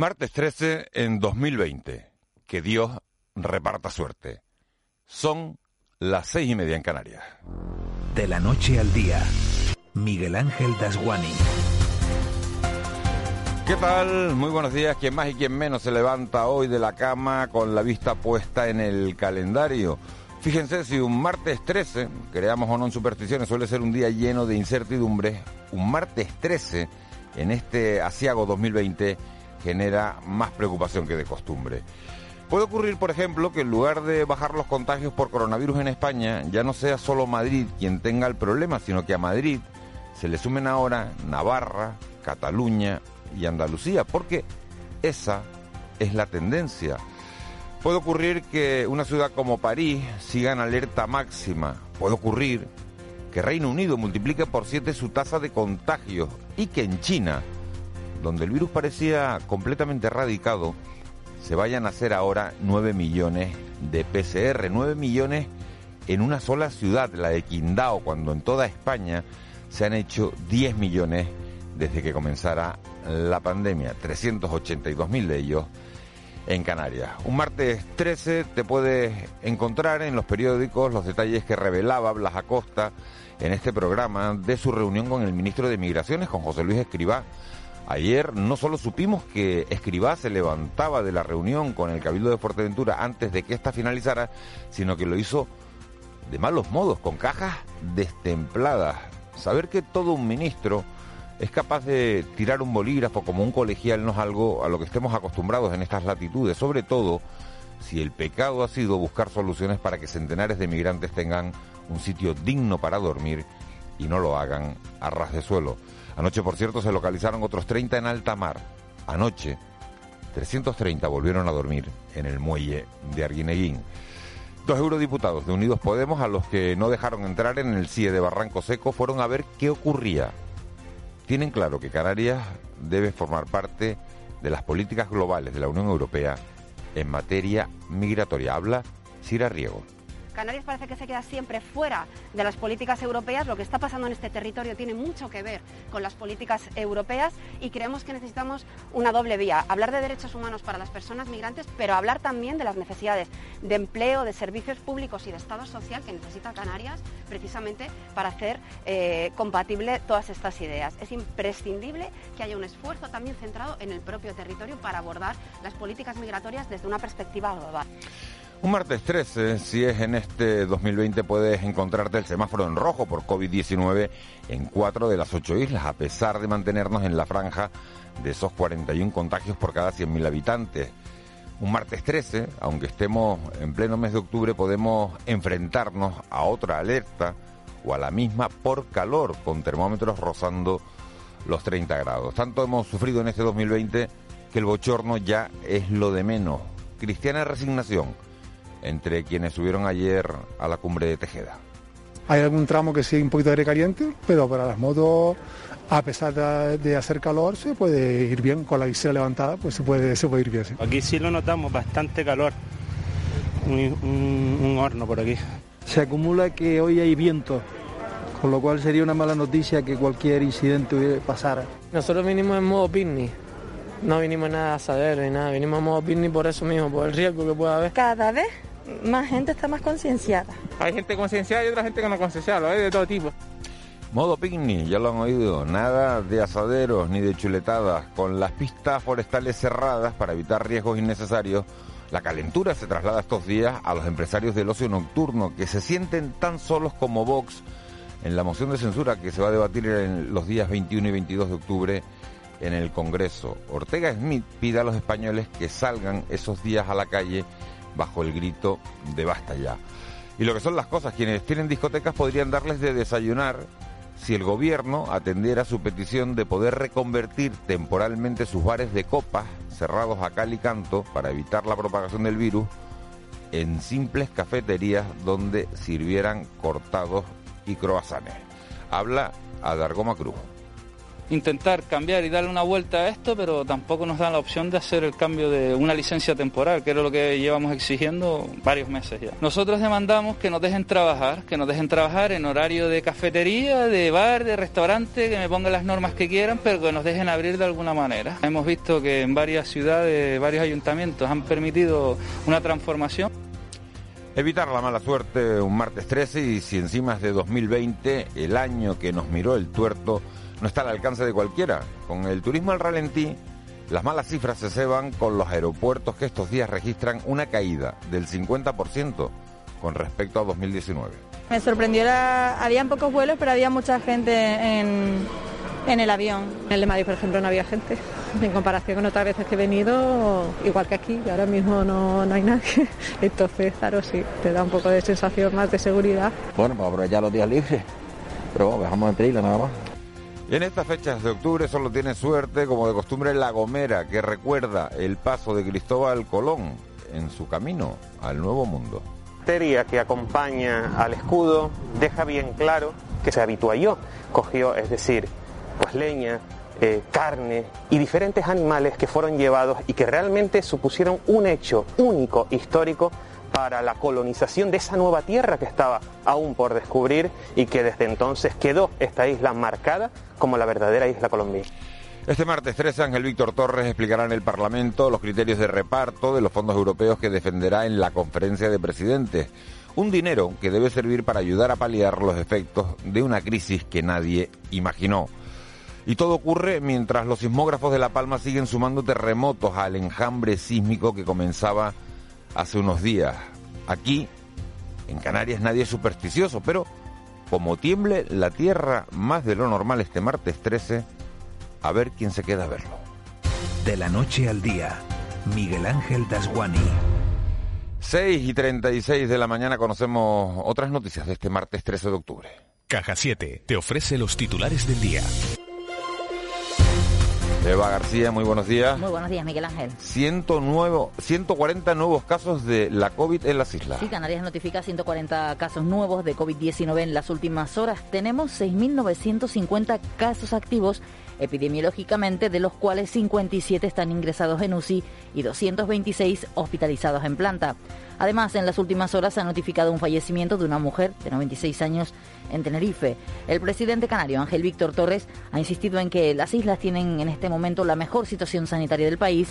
Martes 13 en 2020. Que Dios reparta suerte. Son las seis y media en Canarias. De la noche al día, Miguel Ángel Dasguani. ¿Qué tal? Muy buenos días. Quien más y quien menos se levanta hoy de la cama con la vista puesta en el calendario. Fíjense, si un martes 13, creamos o no en supersticiones, suele ser un día lleno de incertidumbres, un martes 13 en este asiago 2020 genera más preocupación que de costumbre. Puede ocurrir, por ejemplo, que en lugar de bajar los contagios por coronavirus en España, ya no sea solo Madrid quien tenga el problema, sino que a Madrid se le sumen ahora Navarra, Cataluña y Andalucía, porque esa es la tendencia. Puede ocurrir que una ciudad como París siga en alerta máxima. Puede ocurrir que Reino Unido multiplique por siete su tasa de contagios y que en China donde el virus parecía completamente erradicado, se vayan a hacer ahora 9 millones de PCR, 9 millones en una sola ciudad, la de Quindao, cuando en toda España se han hecho 10 millones desde que comenzara la pandemia, 382 mil de ellos en Canarias. Un martes 13 te puedes encontrar en los periódicos los detalles que revelaba Blas Acosta en este programa de su reunión con el ministro de Migraciones, con José Luis Escribá, Ayer no solo supimos que Escribá se levantaba de la reunión con el Cabildo de Fuerteventura antes de que ésta finalizara, sino que lo hizo de malos modos, con cajas destempladas. Saber que todo un ministro es capaz de tirar un bolígrafo como un colegial no es algo a lo que estemos acostumbrados en estas latitudes, sobre todo si el pecado ha sido buscar soluciones para que centenares de migrantes tengan un sitio digno para dormir y no lo hagan a ras de suelo. Anoche, por cierto, se localizaron otros 30 en alta mar. Anoche, 330 volvieron a dormir en el muelle de Arguineguín. Dos eurodiputados de Unidos Podemos, a los que no dejaron entrar en el CIE de Barranco Seco, fueron a ver qué ocurría. Tienen claro que Canarias debe formar parte de las políticas globales de la Unión Europea en materia migratoria. Habla Cira Riego. Canarias parece que se queda siempre fuera de las políticas europeas. Lo que está pasando en este territorio tiene mucho que ver con las políticas europeas y creemos que necesitamos una doble vía. Hablar de derechos humanos para las personas migrantes, pero hablar también de las necesidades de empleo, de servicios públicos y de Estado social que necesita Canarias precisamente para hacer eh, compatible todas estas ideas. Es imprescindible que haya un esfuerzo también centrado en el propio territorio para abordar las políticas migratorias desde una perspectiva global. Un martes 13, si es en este 2020, puedes encontrarte el semáforo en rojo por COVID-19 en cuatro de las ocho islas, a pesar de mantenernos en la franja de esos 41 contagios por cada 100.000 habitantes. Un martes 13, aunque estemos en pleno mes de octubre, podemos enfrentarnos a otra alerta o a la misma por calor, con termómetros rozando los 30 grados. Tanto hemos sufrido en este 2020 que el bochorno ya es lo de menos. Cristiana resignación entre quienes subieron ayer a la cumbre de Tejeda. Hay algún tramo que sí un poquito de aire caliente, pero para las motos, a pesar de, hacer calor, se puede ir bien con la visera levantada, pues se puede, se puede ir bien. Aquí sí lo notamos, bastante calor, un, horno por aquí. Se acumula que hoy hay viento, con lo cual sería una mala noticia que cualquier incidente pasara. Nosotros vinimos en modo picnic, no vinimos nada a saber ni nada, vinimos en modo picnic por eso mismo, por el riesgo que pueda haber. Cada vez más gente está más concienciada. Hay gente concienciada y otra gente que no concienciada, hay de todo tipo. Modo picnic, ya lo han oído, nada de asaderos ni de chuletadas, con las pistas forestales cerradas para evitar riesgos innecesarios. La calentura se traslada estos días a los empresarios del ocio nocturno que se sienten tan solos como Vox en la moción de censura que se va a debatir en los días 21 y 22 de octubre en el Congreso. Ortega Smith pide a los españoles que salgan esos días a la calle bajo el grito de basta ya. Y lo que son las cosas, quienes tienen discotecas podrían darles de desayunar si el gobierno atendiera su petición de poder reconvertir temporalmente sus bares de copas cerrados a cal y canto para evitar la propagación del virus en simples cafeterías donde sirvieran cortados y croazanes. Habla a Dargoma Cruz. Intentar cambiar y darle una vuelta a esto, pero tampoco nos dan la opción de hacer el cambio de una licencia temporal, que era lo que llevamos exigiendo varios meses ya. Nosotros demandamos que nos dejen trabajar, que nos dejen trabajar en horario de cafetería, de bar, de restaurante, que me pongan las normas que quieran, pero que nos dejen abrir de alguna manera. Hemos visto que en varias ciudades, varios ayuntamientos han permitido una transformación. Evitar la mala suerte un martes 13 y si encima es de 2020, el año que nos miró el tuerto, no está al alcance de cualquiera. Con el turismo al ralentí, las malas cifras se ceban con los aeropuertos que estos días registran una caída del 50% con respecto a 2019. Me sorprendió, la... habían pocos vuelos, pero había mucha gente en, en el avión. En el de Madrid, por ejemplo, no había gente. En comparación con otras veces que he venido, igual que aquí, ahora mismo no, no hay nadie. Entonces, claro, sí, te da un poco de sensación más de seguridad. Bueno, pues aprovechar los días libres, pero vamos, dejamos entre islas nada más. En estas fechas de octubre solo tiene suerte, como de costumbre, La Gomera, que recuerda el paso de Cristóbal Colón en su camino al Nuevo Mundo. La que acompaña al escudo deja bien claro que se habitualló, cogió, es decir, pues leña, eh, carne y diferentes animales que fueron llevados y que realmente supusieron un hecho único, histórico, para la colonización de esa nueva tierra que estaba aún por descubrir y que desde entonces quedó esta isla marcada como la verdadera isla colombiana. Este martes 13, Ángel Víctor Torres explicará en el Parlamento los criterios de reparto de los fondos europeos que defenderá en la conferencia de presidentes. Un dinero que debe servir para ayudar a paliar los efectos de una crisis que nadie imaginó. Y todo ocurre mientras los sismógrafos de La Palma siguen sumando terremotos al enjambre sísmico que comenzaba hace unos días. Aquí, en Canarias, nadie es supersticioso, pero como tiemble la tierra más de lo normal este martes 13, a ver quién se queda a verlo. De la noche al día, Miguel Ángel Dasguani. 6 y 36 de la mañana conocemos otras noticias de este martes 13 de octubre. Caja 7 te ofrece los titulares del día. Eva García, muy buenos días. Muy buenos días, Miguel Ángel. 109, 140 nuevos casos de la COVID en las islas. Sí, Canarias notifica 140 casos nuevos de COVID-19 en las últimas horas. Tenemos 6.950 casos activos epidemiológicamente, de los cuales 57 están ingresados en UCI y 226 hospitalizados en planta. Además, en las últimas horas se ha notificado un fallecimiento de una mujer de 96 años en Tenerife. El presidente canario Ángel Víctor Torres ha insistido en que las islas tienen en este momento la mejor situación sanitaria del país,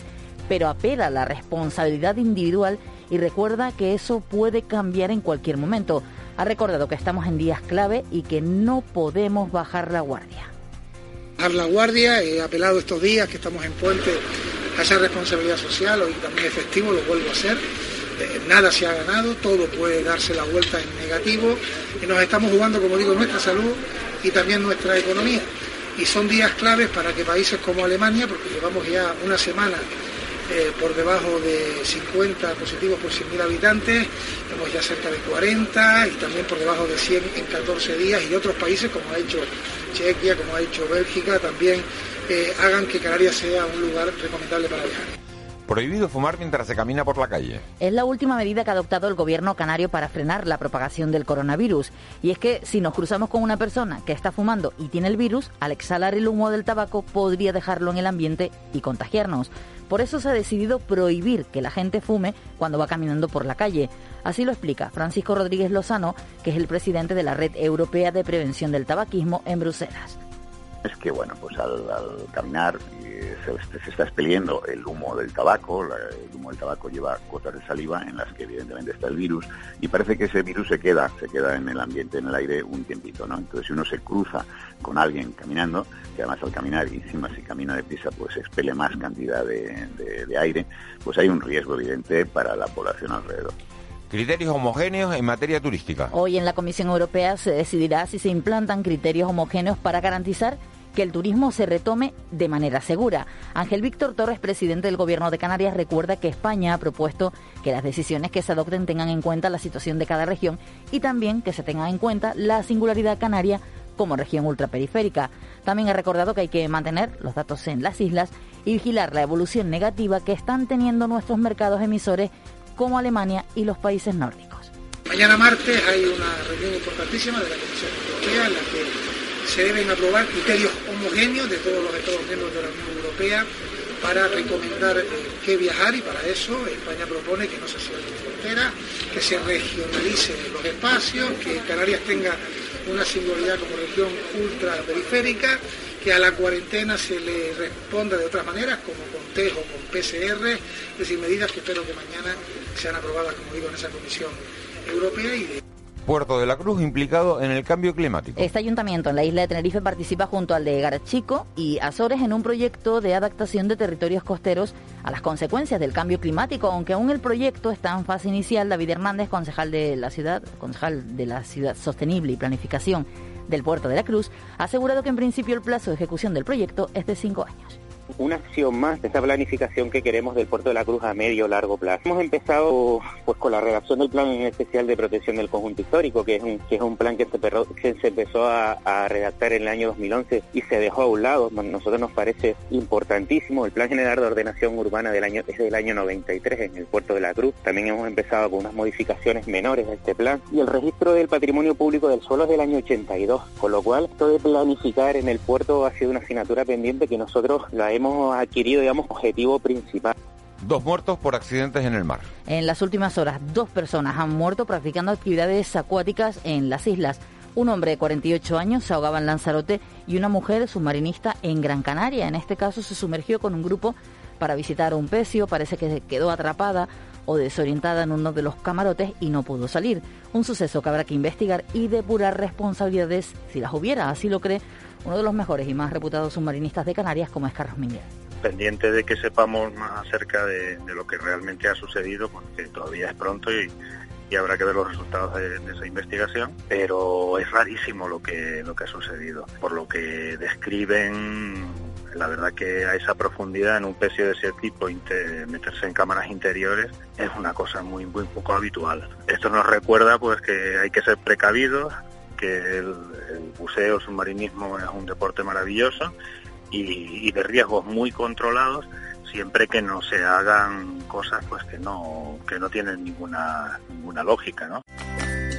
pero apela a la responsabilidad individual y recuerda que eso puede cambiar en cualquier momento. Ha recordado que estamos en días clave y que no podemos bajar la guardia. La guardia, he apelado estos días que estamos en puente a esa responsabilidad social, hoy también efectivo, lo vuelvo a hacer. Nada se ha ganado, todo puede darse la vuelta en negativo. Y nos estamos jugando, como digo, nuestra salud y también nuestra economía. Y son días claves para que países como Alemania, porque llevamos ya una semana eh, por debajo de 50 positivos por 100.000 habitantes, hemos ya cerca de 40 y también por debajo de 100 en 14 días y otros países como ha hecho Chequia, como ha hecho Bélgica, también eh, hagan que Canarias sea un lugar recomendable para viajar. Prohibido fumar mientras se camina por la calle. Es la última medida que ha adoptado el gobierno canario para frenar la propagación del coronavirus. Y es que si nos cruzamos con una persona que está fumando y tiene el virus, al exhalar el humo del tabaco podría dejarlo en el ambiente y contagiarnos. Por eso se ha decidido prohibir que la gente fume cuando va caminando por la calle. Así lo explica Francisco Rodríguez Lozano, que es el presidente de la Red Europea de Prevención del Tabaquismo en Bruselas es que bueno pues al, caminar eh, se, está expeliendo el humo del tabaco el humo del tabaco lleva gotas de saliva en las que evidentemente está el virus y parece que ese virus se queda se queda en el ambiente en el aire un tiempito no entonces si uno se cruza con alguien caminando que además al caminar y encima si camina deprisa pues expele más cantidad de aire pues hay un riesgo evidente para la población alrededor Criterios homogéneos en materia turística. Hoy en la Comisión Europea se decidirá si se implantan criterios homogéneos para garantizar que el turismo se retome de manera segura. Ángel Víctor Torres, presidente del Gobierno de Canarias, recuerda que España ha propuesto que las decisiones que se adopten tengan en cuenta la situación de cada región y también que se tenga en cuenta la singularidad canaria como región ultraperiférica. También ha recordado que hay que mantener los datos en las islas y vigilar la evolución negativa que están teniendo nuestros mercados emisores como Alemania y los países nórdicos. Mañana martes hay una reunión importantísima de la Comisión Europea en la que se deben aprobar criterios homogéneos de todos los Estados miembros de la Unión Europea para recomendar eh, qué viajar y para eso España propone que no se cierre la frontera, que se regionalicen los espacios, que Canarias tenga una singularidad como región ultraperiférica, que a la cuarentena se le responda de otras maneras, como con test o con PCR, es decir, medidas que espero que mañana sean aprobadas, como digo, en esa Comisión Europea y de Puerto de la Cruz implicado en el cambio climático. Este ayuntamiento en la isla de Tenerife participa junto al de Garachico y Azores en un proyecto de adaptación de territorios costeros a las consecuencias del cambio climático, aunque aún el proyecto está en fase inicial. David Hernández, concejal de la ciudad, concejal de la ciudad sostenible y planificación del Puerto de la Cruz, ha asegurado que en principio el plazo de ejecución del proyecto es de cinco años una acción más de esa planificación que queremos del Puerto de la Cruz a medio o largo plazo. Hemos empezado pues con la redacción del plan especial de protección del conjunto histórico, que es un, que es un plan que se, empezó a, redactar en el año 2011 y se dejó a un lado. Nosotros nos parece importantísimo. El plan general de ordenación urbana del año es del año 93 en el Puerto de la Cruz. También hemos empezado con unas modificaciones menores a este plan. Y el registro del patrimonio público del suelo es del año 82, con lo cual esto de planificar en el puerto ha sido una asignatura pendiente que nosotros la hemos hemos adquirido, digamos, objetivo principal. Dos muertos por accidentes en el mar. En las últimas horas, dos personas han muerto practicando actividades acuáticas en las islas. Un hombre de 48 años se ahogaba en Lanzarote y una mujer submarinista en Gran Canaria. En este caso se sumergió con un grupo para visitar un pecio, parece que quedó atrapada o desorientada en uno de los camarotes y no pudo salir. Un suceso que habrá que investigar y depurar responsabilidades si las hubiera, así lo cree uno de los mejores y más reputados submarinistas de Canarias como es Carlos Miguel. Pendiente de que sepamos más acerca de, lo que realmente ha sucedido, porque todavía es pronto y, habrá que ver los resultados de, esa investigación, pero es rarísimo lo que, lo que ha sucedido. Por lo que describen, la verdad que a esa profundidad en un pecio de ese tipo, meterse en cámaras interiores, es una cosa muy, muy poco habitual. Esto nos recuerda pues que hay que ser precavidos, que el, buceo, submarinismo es un deporte maravilloso y, de riesgos muy controlados siempre que no se hagan cosas pues que no que no tienen ninguna ninguna lógica, ¿no?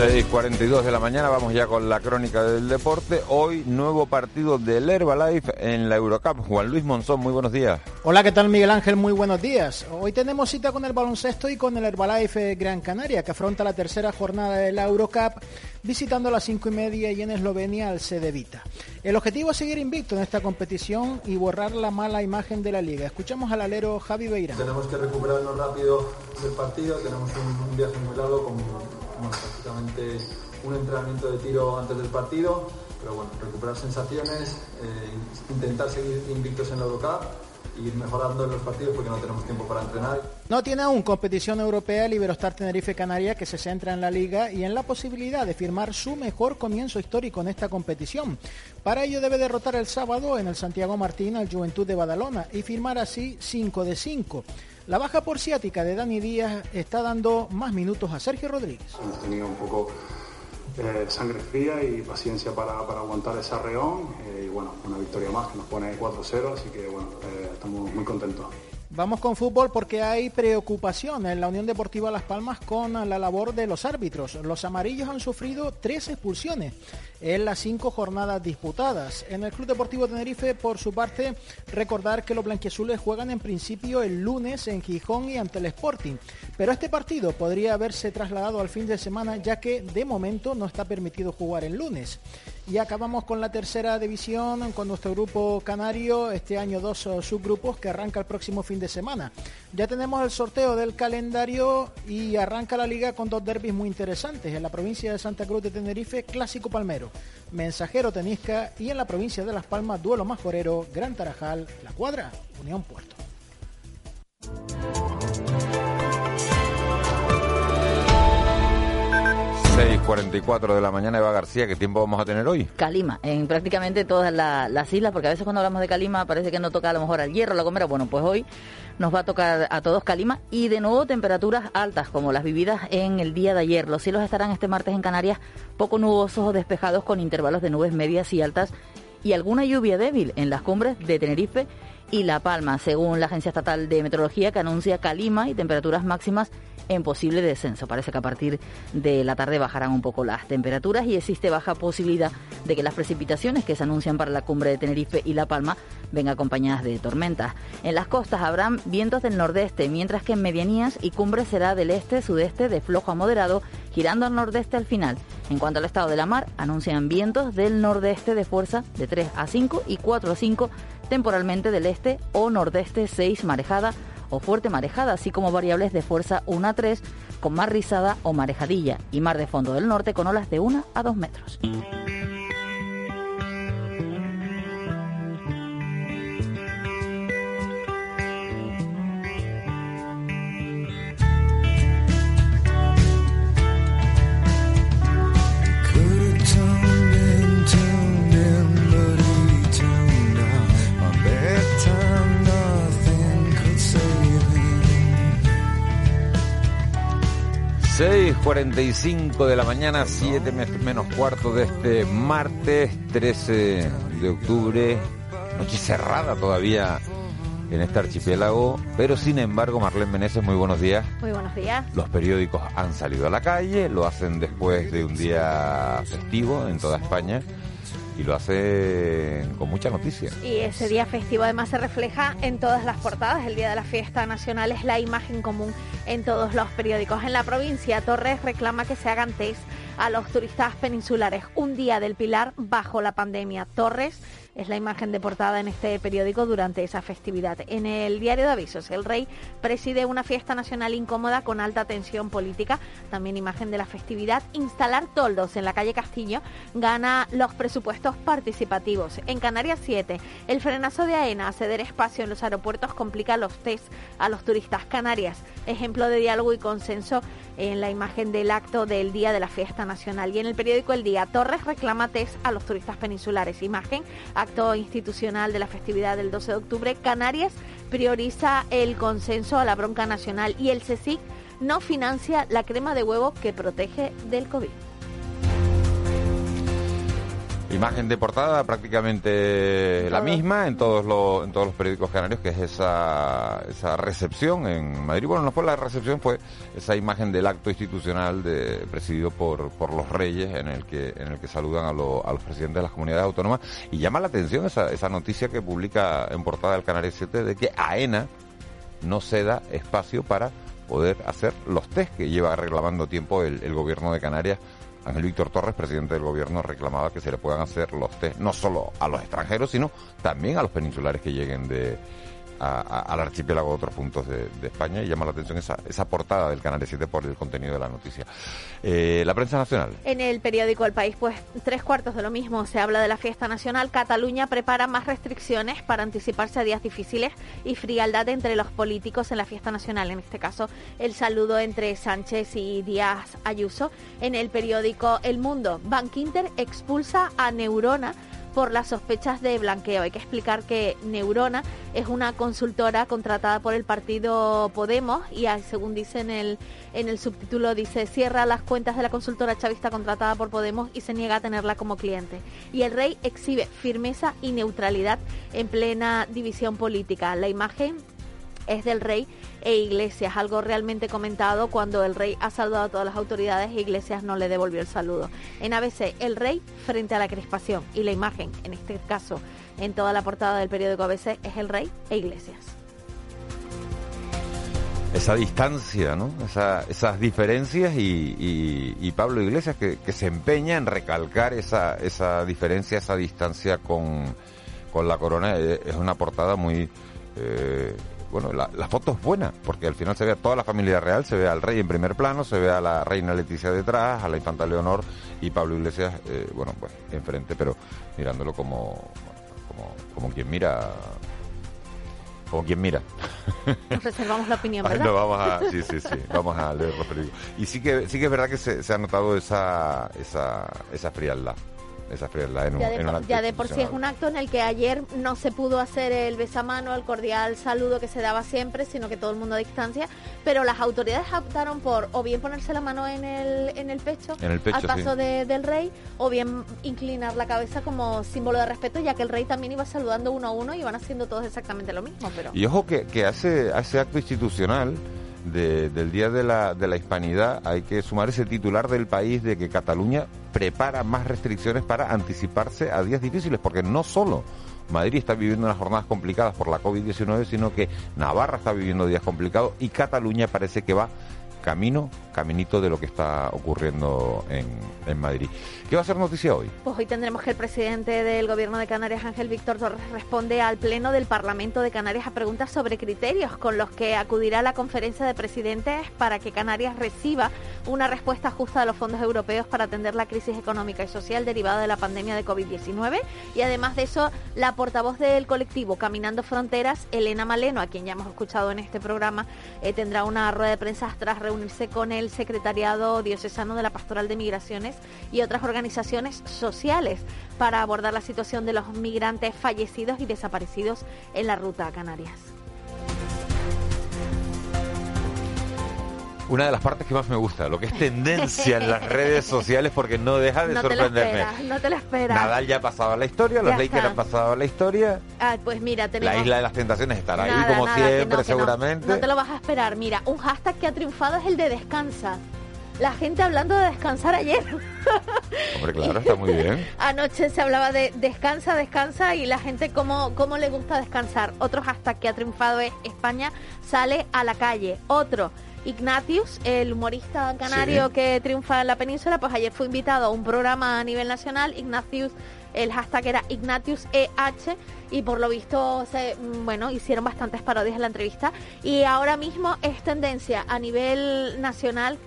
6.42 de la mañana, vamos ya con la crónica del deporte. Hoy nuevo partido del Herbalife en la Eurocup. Juan Luis Monzón, muy buenos días. Hola, ¿qué tal Miguel Ángel? Muy buenos días. Hoy tenemos cita con el baloncesto y con el Herbalife Gran Canaria, que afronta la tercera jornada de la Eurocup, visitando a las cinco y media y en Eslovenia al Cedevita. El objetivo es seguir invicto en esta competición y borrar la mala imagen de la liga. Escuchamos al alero Javi Beira. Tenemos que recuperarnos rápido del partido, tenemos un, viaje muy largo con prácticamente un entrenamiento de tiro antes del partido, pero bueno, recuperar sensaciones, eh, intentar seguir invictos en la Eurocup y ir mejorando en los partidos porque no tenemos tiempo para entrenar. No tiene aún competición europea el Iberostar Tenerife Canaria que se centra en la liga y en la posibilidad de firmar su mejor comienzo histórico en esta competición. Para ello debe derrotar el sábado en el Santiago Martín al Juventud de Badalona y firmar así 5 de 5. La baja por ciática de Dani Díaz está dando más minutos a Sergio Rodríguez. Hemos tenido un poco eh, sangre fría y paciencia para, aguantar ese arreón eh, y bueno, una victoria más que nos pone 4-0, así que bueno, eh, estamos muy contentos. Vamos con fútbol porque hay preocupación en la Unión Deportiva Las Palmas con la labor de los árbitros. Los amarillos han sufrido tres expulsiones en las cinco jornadas disputadas. En el Club Deportivo Tenerife, por su parte, recordar que los blanquiazules juegan en principio el lunes en Gijón y ante el Sporting. Pero este partido podría haberse trasladado al fin de semana ya que de momento no está permitido jugar el lunes. Y acabamos con la tercera división con nuestro grupo canario, este año dos eh, subgrupos que arranca el próximo fin de semana. Ya tenemos el sorteo del calendario y arranca la liga con dos derbis muy interesantes. En la provincia de Santa Cruz de Tenerife, Clásico Palmero, Mensajero Tenisca y en la provincia de Las Palmas, Duelo Majorero, Gran Tarajal, La Cuadra, Unión Puerto. 6.44 de la mañana, Eva García, ¿qué tiempo vamos a tener hoy? Calima, en prácticamente todas la- las islas, porque a veces cuando hablamos de Calima parece que no toca a lo mejor al hierro, la gomera. Bueno, pues hoy nos va a tocar a todos Calima y de nuevo temperaturas altas, como las vividas en el día de ayer. Los cielos estarán este martes en Canarias poco nubosos o despejados con intervalos de nubes medias y altas y alguna lluvia débil en las cumbres de Tenerife y La Palma, según la Agencia Estatal de Meteorología que anuncia calima y temperaturas máximas en posible descenso. Parece que a partir de la tarde bajarán un poco las temperaturas y existe baja posibilidad de que las precipitaciones que se anuncian para la cumbre de Tenerife y La Palma vengan acompañadas de tormentas. En las costas habrán vientos del nordeste, mientras que en medianías y cumbres será del este, sudeste, de flojo a moderado, girando al nordeste al final. En cuanto al estado de la mar, anuncian vientos del nordeste de fuerza de 3 a 5 y 4 a 5 temporalmente del este o nordeste 6 marejada o fuerte marejada, así como variables de fuerza 1 a 3 con mar rizada o marejadilla y mar de fondo del norte con olas de 1 a 2 metros. 6.45 de la mañana, 7 menos cuarto de este martes 13 de octubre. Noche cerrada todavía en este archipiélago, pero sin embargo, Marlene Meneses, muy buenos días. Muy buenos días. Los periódicos han salido a la calle, lo hacen después de un día festivo en toda España y lo hacen con mucha noticia. Y ese día festivo además se refleja en todas las portadas. El día de la fiesta nacional es la imagen común en todos los periódicos. En la provincia, Torres reclama que se hagan test a los turistas peninsulares. Un día del Pilar bajo la pandemia. Torres es la imagen de portada en este periódico durante esa festividad. En el diario de avisos, el rey preside una fiesta nacional incómoda con alta tensión política. También imagen de la festividad. Instalar toldos en la calle Castillo gana los presupuestos participativos. En Canarias 7, el frenazo de AENA ceder espacio en los aeropuertos complica los test a los turistas. Canarias, ejemplo de diálogo y consenso en la imagen del acto del día de la fiesta nacional. Y en el periódico El Día, Torres reclama test a los turistas peninsulares. Imagen, acto institucional de la festividad del 12 de octubre. Canarias prioriza el consenso a la bronca nacional y el CSIC no financia la crema de huevo que protege del COVID. Imagen de portada prácticamente la misma en todos los en todos los periódicos canarios, que es esa, esa recepción en Madrid. Bueno, no fue la recepción, fue esa imagen del acto institucional de, presidido por, por los reyes en el que en el que saludan a, lo- a los presidentes de las comunidades autónomas. Y llama la atención esa, esa noticia que publica en portada del Canal 7 de que AENA no ceda espacio para poder hacer los test que lleva reclamando tiempo el, el gobierno de Canarias. Ángel Víctor Torres, presidente del gobierno, reclamaba que se le puedan hacer los test no solo a los extranjeros, sino también a los peninsulares que lleguen de al archipiélago de otros puntos de, España y llama la atención esa, esa portada del Canal 7 por el contenido de la noticia. Eh, la prensa nacional. En el periódico El País, pues tres cuartos de lo mismo. Se habla de la fiesta nacional. Cataluña prepara más restricciones para anticiparse a días difíciles y frialdad entre los políticos en la fiesta nacional. En este caso, el saludo entre Sánchez y Díaz Ayuso. En el periódico El Mundo, Bankinter expulsa a Neurona por las sospechas de blanqueo. Hay que explicar que Neurona es una consultora contratada por el partido Podemos y ah, según dice en el, en el subtítulo dice cierra las cuentas de la consultora chavista contratada por Podemos y se niega a tenerla como cliente. Y el rey exhibe firmeza y neutralidad en plena división política. La imagen es del rey e Iglesias, algo realmente comentado cuando el rey ha saludado a todas las autoridades e Iglesias no le devolvió el saludo. En ABC, el rey frente a la crispación y la imagen, en este caso, en toda la portada del periódico ABC, es el rey e Iglesias. esa distancia, ¿no? Esa- esas diferencias y, y- Pablo Iglesias que, que se empeña en recalcar esa, esa diferencia, esa distancia con, con la corona. Eh, Es una portada muy... eh, bueno, la, la foto es buena, porque al final se ve a toda la familia real, se ve al rey en primer plano, se ve a la reina Leticia detrás, a la infanta Leonor y Pablo Iglesias, eh, bueno, pues enfrente, pero mirándolo como, como, como quien mira O quien mira. Nos reservamos la opinión, ¿verdad? no, vamos a, sí, sí, sí, vamos a leer los periódicos. Y sí que, sí que es verdad que se, se ha notado esa, esa, esa frialdad, esa frialdad en un, Ya de, en por- acto ya de por sí es un acto en el que ayer no se pudo hacer el besamano, el cordial saludo que se daba siempre, sino que todo el mundo a distancia, pero las autoridades optaron por o bien ponerse la mano en el, en el pecho, En el pecho, al paso sí. de- del rey, o bien inclinar la cabeza como símbolo de respeto, ya que el rey también iba saludando uno a uno y iban haciendo todos exactamente lo mismo, pero... Y ojo que, que hace, hace acto institucional de- del Día de la, de la Hispanidad hay que sumar ese titular del país de que Cataluña prepara más restricciones para anticiparse a días difíciles, porque no solo Madrid está viviendo unas jornadas complicadas por la COVID-19, sino que Navarra está viviendo días complicados y Cataluña parece que va camino, caminito de lo que está ocurriendo en, en Madrid. ¿Qué va a ser noticia hoy? Pues hoy tendremos que el presidente del Gobierno de Canarias, Ángel Víctor Torres, responde al Pleno del Parlamento de Canarias a preguntas sobre criterios con los que acudirá a la conferencia de presidentes para que Canarias reciba una respuesta justa de los fondos europeos para atender la crisis económica y social derivada de la pandemia de COVID-19. Y además de eso, la portavoz del colectivo Caminando Fronteras, Elena Maleno, a quien ya hemos escuchado en este programa, eh, tendrá una rueda de prensa tras reunirse con el secretariado diocesano de la Pastoral de Migraciones y otras organizaciones sociales para abordar la situación de los migrantes fallecidos y desaparecidos en la ruta a Canarias. Una de las partes que más me gusta, lo que es tendencia en las redes sociales, porque no deja de No te lo sorprenderme. esperas, no te lo esperas. Nadal ya ha pasado a la historia, los Lakers han pasado a la historia, Ah, pues mira, tenemos... la isla de las tentaciones estará ahí como nada, que siempre, no, que no. seguramente. No te lo vas a esperar. Mira, un hashtag que ha triunfado es el de descansa. La gente hablando de descansar ayer. Hombre, claro, está muy bien. Anoche se hablaba de descansa, descansa y la gente cómo, cómo le gusta descansar. Otro hashtag que ha triunfado es España sale a la calle. Otro, Ignatius, el humorista canario Sí. que triunfa en la península, pues ayer fue invitado a un programa a nivel nacional. Ignatius, el hashtag era Ignatius EH y por lo visto, se, mm, bueno, hicieron bastantes parodias en la entrevista. Y ahora mismo es tendencia a nivel nacional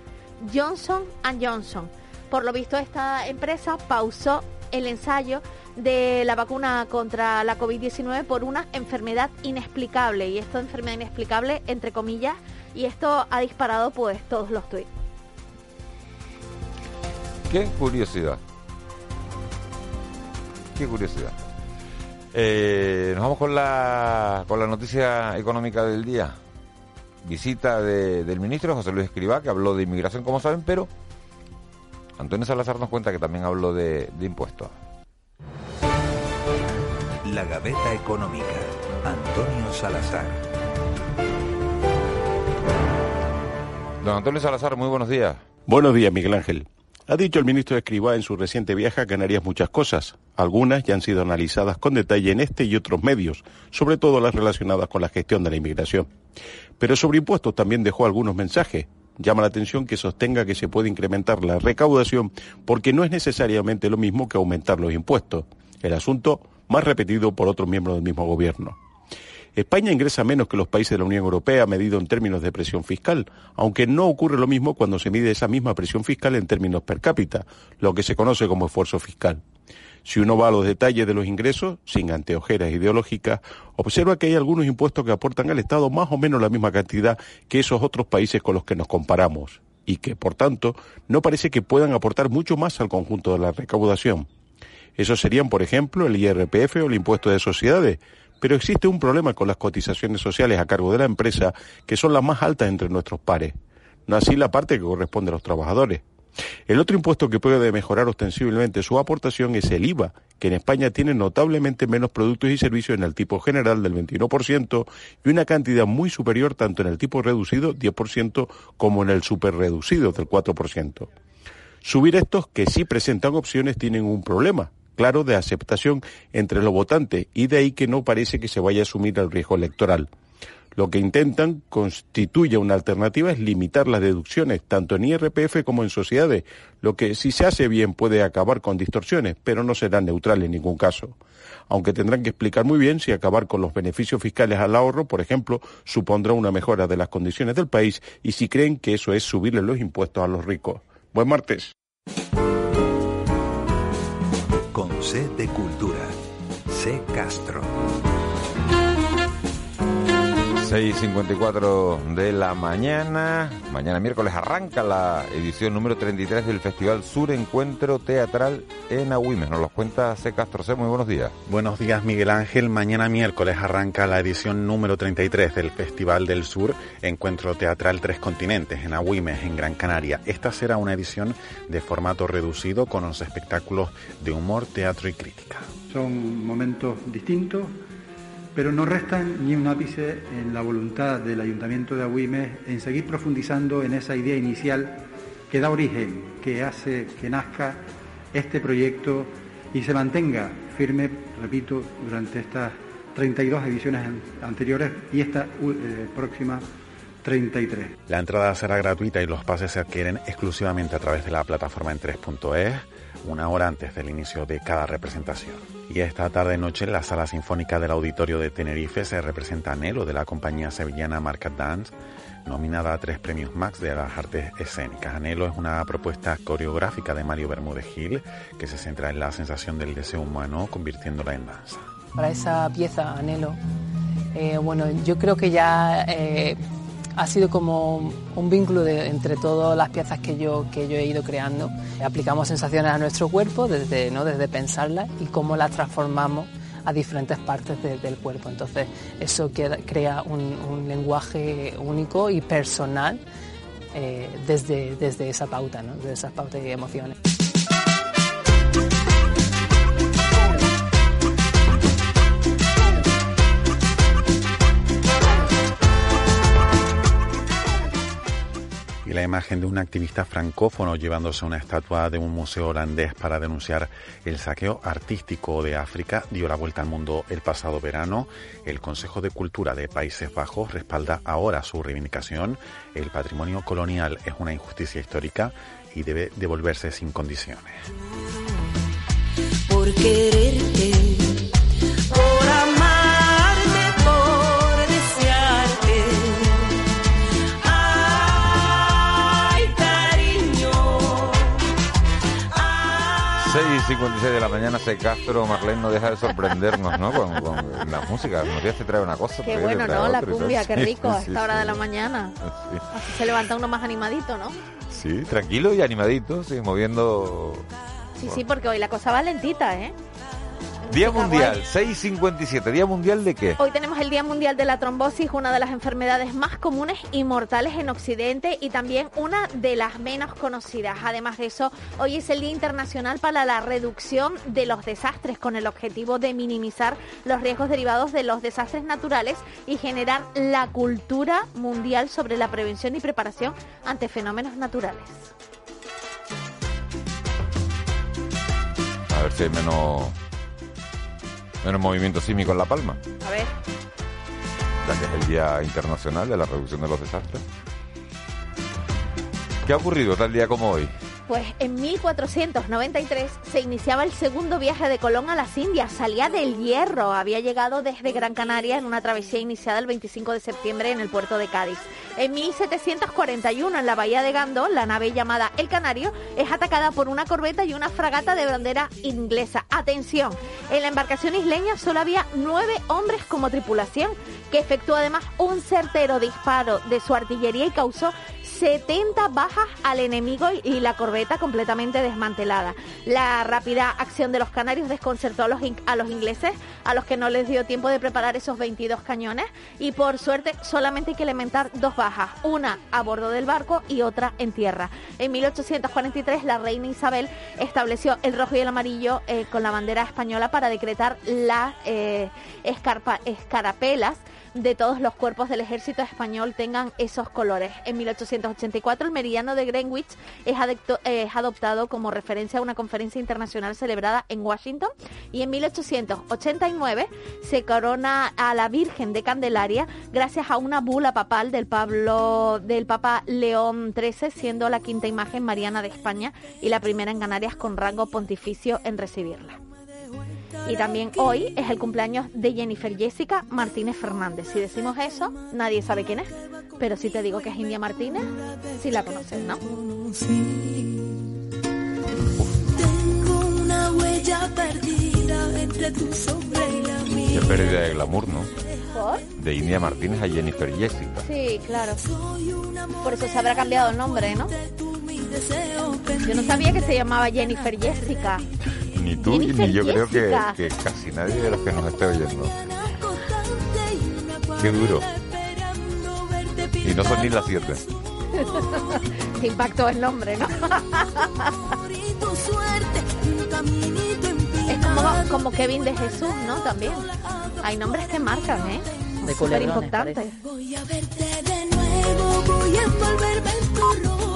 Johnson Johnson. Por lo visto, esta empresa pausó el ensayo de la vacuna contra la COVID-19 por una enfermedad inexplicable. Y esto enfermedad inexplicable, entre comillas, y esto ha disparado pues todos los tweets. Qué curiosidad. Qué curiosidad. Eh, nos vamos con la, con la noticia económica del día. Visita de- del ministro José Luis Escribá, que habló de inmigración, como saben, pero Antonio Salazar nos cuenta que también habló de, de impuestos. La Gaveta Económica. Antonio Salazar. Don Antonio Salazar, muy buenos días. Buenos días, Miguel Ángel. Ha dicho el ministro Escribá en su reciente viaje a Canarias muchas cosas. Algunas ya han sido analizadas con detalle en este y otros medios, sobre todo las relacionadas con la gestión de la inmigración. Pero sobre impuestos también dejó algunos mensajes. Llama la atención que sostenga que se puede incrementar la recaudación porque no es necesariamente lo mismo que aumentar los impuestos. El asunto más repetido por otros miembros del mismo gobierno. España ingresa menos que los países de la Unión Europea medido en términos de presión fiscal, aunque no ocurre lo mismo cuando se mide esa misma presión fiscal en términos per cápita, lo que se conoce como esfuerzo fiscal. Si uno va a los detalles de los ingresos, sin anteojeras ideológicas, observa que hay algunos impuestos que aportan al Estado más o menos la misma cantidad que esos otros países con los que nos comparamos, y que, por tanto, no parece que puedan aportar mucho más al conjunto de la recaudación. Esos serían, por ejemplo, el IRPF o el impuesto de sociedades, pero existe un problema con las cotizaciones sociales a cargo de la empresa, que son las más altas entre nuestros pares. No así la parte que corresponde a los trabajadores. El otro impuesto que puede mejorar ostensiblemente su aportación es el IVA, que en España tiene notablemente menos productos y servicios en el tipo general del 21% y una cantidad muy superior tanto en el tipo reducido 10% como en el superreducido del 4%. Subir estos que sí presentan opciones tienen un problema, claro, de aceptación entre los votantes y de ahí que no parece que se vaya a asumir el riesgo electoral. Lo que intentan constituye una alternativa es limitar las deducciones, tanto en IRPF como en sociedades, lo que si se hace bien puede acabar con distorsiones, pero no será neutral en ningún caso. Aunque tendrán que explicar muy bien si acabar con los beneficios fiscales al ahorro, por ejemplo, supondrá una mejora de las condiciones del país y si creen que eso es subirle los impuestos a los ricos. Buen martes. Con C de Cultura. C Castro. 6.54 de la mañana. Mañana miércoles arranca la edición número 33 del Festival Sur Encuentro Teatral en Agüimes. Nos los cuenta C. Castro C. Muy buenos días. Buenos días, Miguel Ángel. Mañana miércoles arranca la edición número 33 del Festival del Sur Encuentro Teatral Tres Continentes en Agüimes, en Gran Canaria. Esta será una edición de formato reducido con los espectáculos de humor, teatro y crítica. Son momentos distintos pero no restan ni un ápice en la voluntad del Ayuntamiento de Agüimes en seguir profundizando en esa idea inicial que da origen, que hace que nazca este proyecto y se mantenga firme, repito, durante estas 32 ediciones anteriores y esta eh, próxima 33. La entrada será gratuita y los pases se adquieren exclusivamente a través de la plataforma en 3.es una hora antes del inicio de cada representación. Y esta tarde noche en la sala sinfónica del Auditorio de Tenerife se representa Anhelo de la compañía sevillana Market Dance, nominada a tres premios Max de las artes escénicas. Anhelo es una propuesta coreográfica de Mario Bermúdez Gil que se centra en la sensación del deseo humano convirtiéndola en danza. Para esa pieza, Anhelo, eh, bueno, yo creo que ya eh, ha sido como un vínculo entre todas las piezas que yo, que yo he ido creando. Aplicamos sensaciones a nuestro cuerpo desde, ¿no? desde pensarlas y cómo las transformamos a diferentes partes de, del cuerpo. Entonces eso crea un, un, lenguaje único y personal eh, desde, desde esa pauta, ¿no? desde esas pautas y emociones. La imagen de un activista francófono llevándose una estatua de un museo holandés para denunciar el saqueo artístico de África dio la vuelta al mundo el pasado verano. El Consejo de Cultura de Países Bajos respalda ahora su reivindicación. El patrimonio colonial es una injusticia histórica y debe devolverse sin condiciones. 6.56 de la mañana, se Castro, Marlene no deja de sorprendernos, ¿no? Con, con la música. Unos días te trae una cosa. Qué bueno, ¿no? La cumbia, qué Sí, rico a sí, esta hora sí. de la mañana. Sí. Así se levanta uno más animadito, ¿no? Sí, tranquilo y animadito, sí, moviendo. Sí, sí, porque hoy la cosa va lentita, ¿eh? Día Mundial, guay. 6.57. ¿Día Mundial de qué? Hoy tenemos el Día Mundial de la Trombosis, una de las enfermedades más comunes y mortales en Occidente y también una de las menos conocidas. Además de eso, hoy es el Día Internacional para la Reducción de los Desastres con el objetivo de minimizar los riesgos derivados de los desastres naturales y generar la cultura mundial sobre la prevención y preparación ante fenómenos naturales. A ver si hay menos. Menos movimiento sísmico en La Palma, A ver. ya que es el Día Internacional de la Reducción de los Desastres. ¿Qué ha ocurrido tal día como hoy? Pues en 1493 se iniciaba el segundo viaje de Colón a las Indias. Salía del Hierro. Había llegado desde Gran Canaria en una travesía iniciada el 25 de septiembre en el puerto de Cádiz. En 1741, en la bahía de Gando, la nave llamada El Canario es atacada por una corbeta y una fragata de bandera inglesa. Atención, en la embarcación isleña solo había nueve hombres como tripulación, que efectuó además un certero disparo de su artillería y causó 70 bajas al enemigo y la corbeta completamente desmantelada. La rápida acción de los canarios desconcertó a los, a los ingleses, a los que no les dio tiempo de preparar esos 22 cañones y por suerte solamente hay que elementar dos bajas, una a bordo del barco y otra en tierra. En 1843 la reina Isabel estableció el rojo y el amarillo eh, con la bandera española para decretar las eh, escarapelas de todos los cuerpos del ejército español tengan esos colores. En 1884 el meridiano de Greenwich es, adoptado como referencia a una conferencia internacional celebrada en Washington y en 1889 se corona a la Virgen de Candelaria gracias a una bula papal del Pablo del Papa León XIII siendo la quinta imagen mariana de España y la primera en Canarias con rango pontificio en recibirla. Y también hoy es el cumpleaños de Jennifer Jessica Martínez Fernández. Si decimos eso, nadie sabe quién es. Pero si te digo que es India Martínez, sí la conoces, ¿no? Tengo una huella perdida entre tu sombra y la Qué mía. pérdida de glamour, ¿no? ¿Por? De India Martínez a Jennifer Jessica. Sí, claro. Por eso se habrá cambiado el nombre, ¿no? Yo no sabía que se llamaba Jennifer Jessica. Ni tú Jennifer ni yo creo que, casi nadie de los que nos esté oyendo. Qué duro. Y no son ni las siete. Qué impacto el nombre, ¿no? es como, como Kevin de Jesús, ¿no? También. Hay nombres que marcan, ¿eh? De Súper importantes. Voy a verte de nuevo, voy a envolverme en tu ropa.